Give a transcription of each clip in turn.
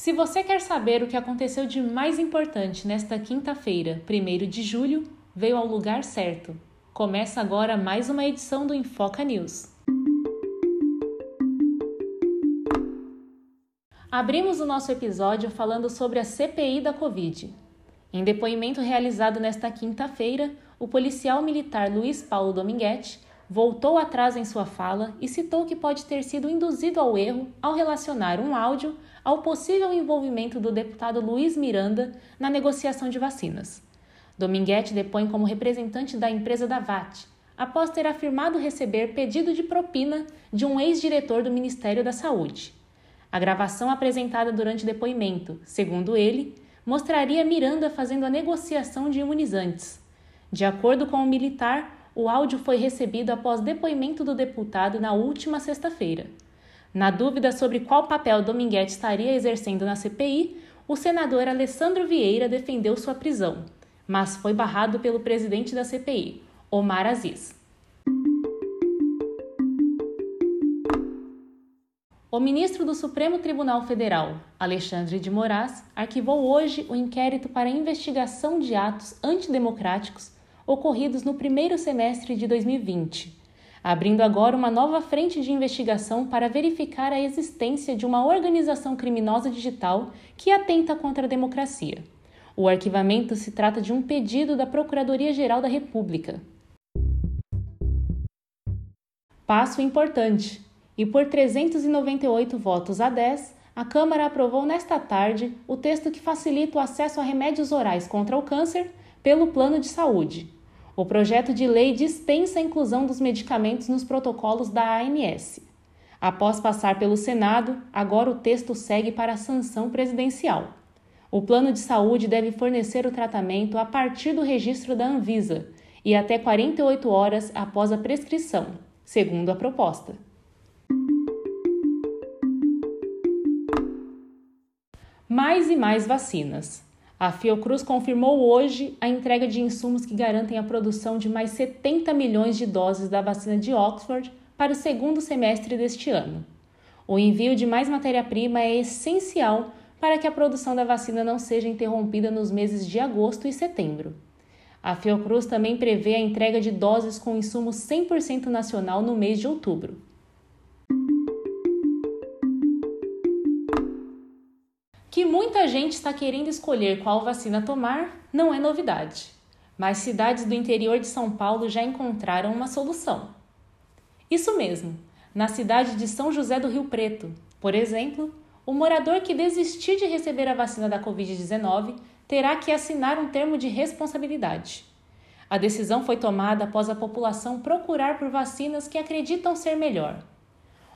Se você quer saber o que aconteceu de mais importante nesta quinta-feira, 1 de julho, veio ao lugar certo. Começa agora mais uma edição do Infoca News. Abrimos o nosso episódio falando sobre a CPI da Covid. Em depoimento realizado nesta quinta-feira, o policial militar Luiz Paulo Dominguete voltou atrás em sua fala e citou que pode ter sido induzido ao erro ao relacionar um áudio ao possível envolvimento do deputado Luiz Miranda na negociação de vacinas. Dominguete depõe como representante da empresa da VAT, após ter afirmado receber pedido de propina de um ex-diretor do Ministério da Saúde. A gravação apresentada durante o depoimento, segundo ele, mostraria Miranda fazendo a negociação de imunizantes. De acordo com o militar, o áudio foi recebido após depoimento do deputado na última sexta-feira. Na dúvida sobre qual papel Dominguete estaria exercendo na CPI, o senador Alessandro Vieira defendeu sua prisão, mas foi barrado pelo presidente da CPI, Omar Aziz. O ministro do Supremo Tribunal Federal, Alexandre de Moraes, arquivou hoje o inquérito para investigação de atos antidemocráticos ocorridos no primeiro semestre de 2020, abrindo agora uma nova frente de investigação para verificar a existência de uma organização criminosa digital que atenta contra a democracia. O arquivamento se trata de um pedido da Procuradoria-Geral da República. Passo importante. E por 398 votos a 10, a Câmara aprovou nesta tarde o texto que facilita o acesso a remédios orais contra o câncer pelo plano de saúde. O projeto de lei dispensa a inclusão dos medicamentos nos protocolos da ANS. Após passar pelo Senado, agora o texto segue para a sanção presidencial. O plano de saúde deve fornecer o tratamento a partir do registro da Anvisa e até 48 horas após a prescrição, segundo a proposta. Mais e mais vacinas. A Fiocruz confirmou hoje a entrega de insumos que garantem a produção de mais 70 milhões de doses da vacina de Oxford para o segundo semestre deste ano. O envio de mais matéria-prima é essencial para que a produção da vacina não seja interrompida nos meses de agosto e setembro. A Fiocruz também prevê a entrega de doses com insumo 100% nacional no mês de outubro. Que muita gente está querendo escolher qual vacina tomar não é novidade, mas cidades do interior de São Paulo já encontraram uma solução. Isso mesmo, na cidade de São José do Rio Preto, por exemplo, o morador que desistir de receber a vacina da Covid-19 terá que assinar um termo de responsabilidade. A decisão foi tomada após a população procurar por vacinas que acreditam ser melhor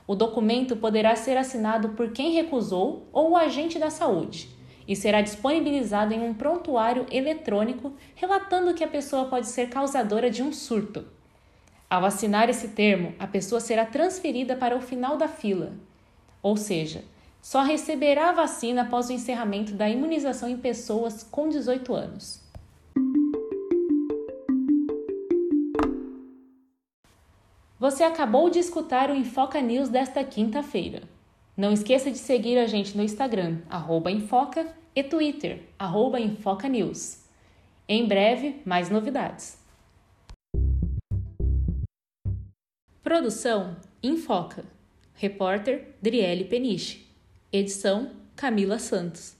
o documento poderá ser assinado por quem recusou ou o agente da saúde e será disponibilizado em um prontuário eletrônico relatando que a pessoa pode ser causadora de um surto. Ao assinar esse termo, a pessoa será transferida para o final da fila, ou seja, só receberá a vacina após o encerramento da imunização em pessoas com 18 anos. Você acabou de escutar o Infoca News desta quinta-feira. Não esqueça de seguir a gente no Instagram, Infoca, e Twitter, Infoca News. Em breve, mais novidades. Produção Infoca. Repórter Driele Peniche. Edição Camila Santos.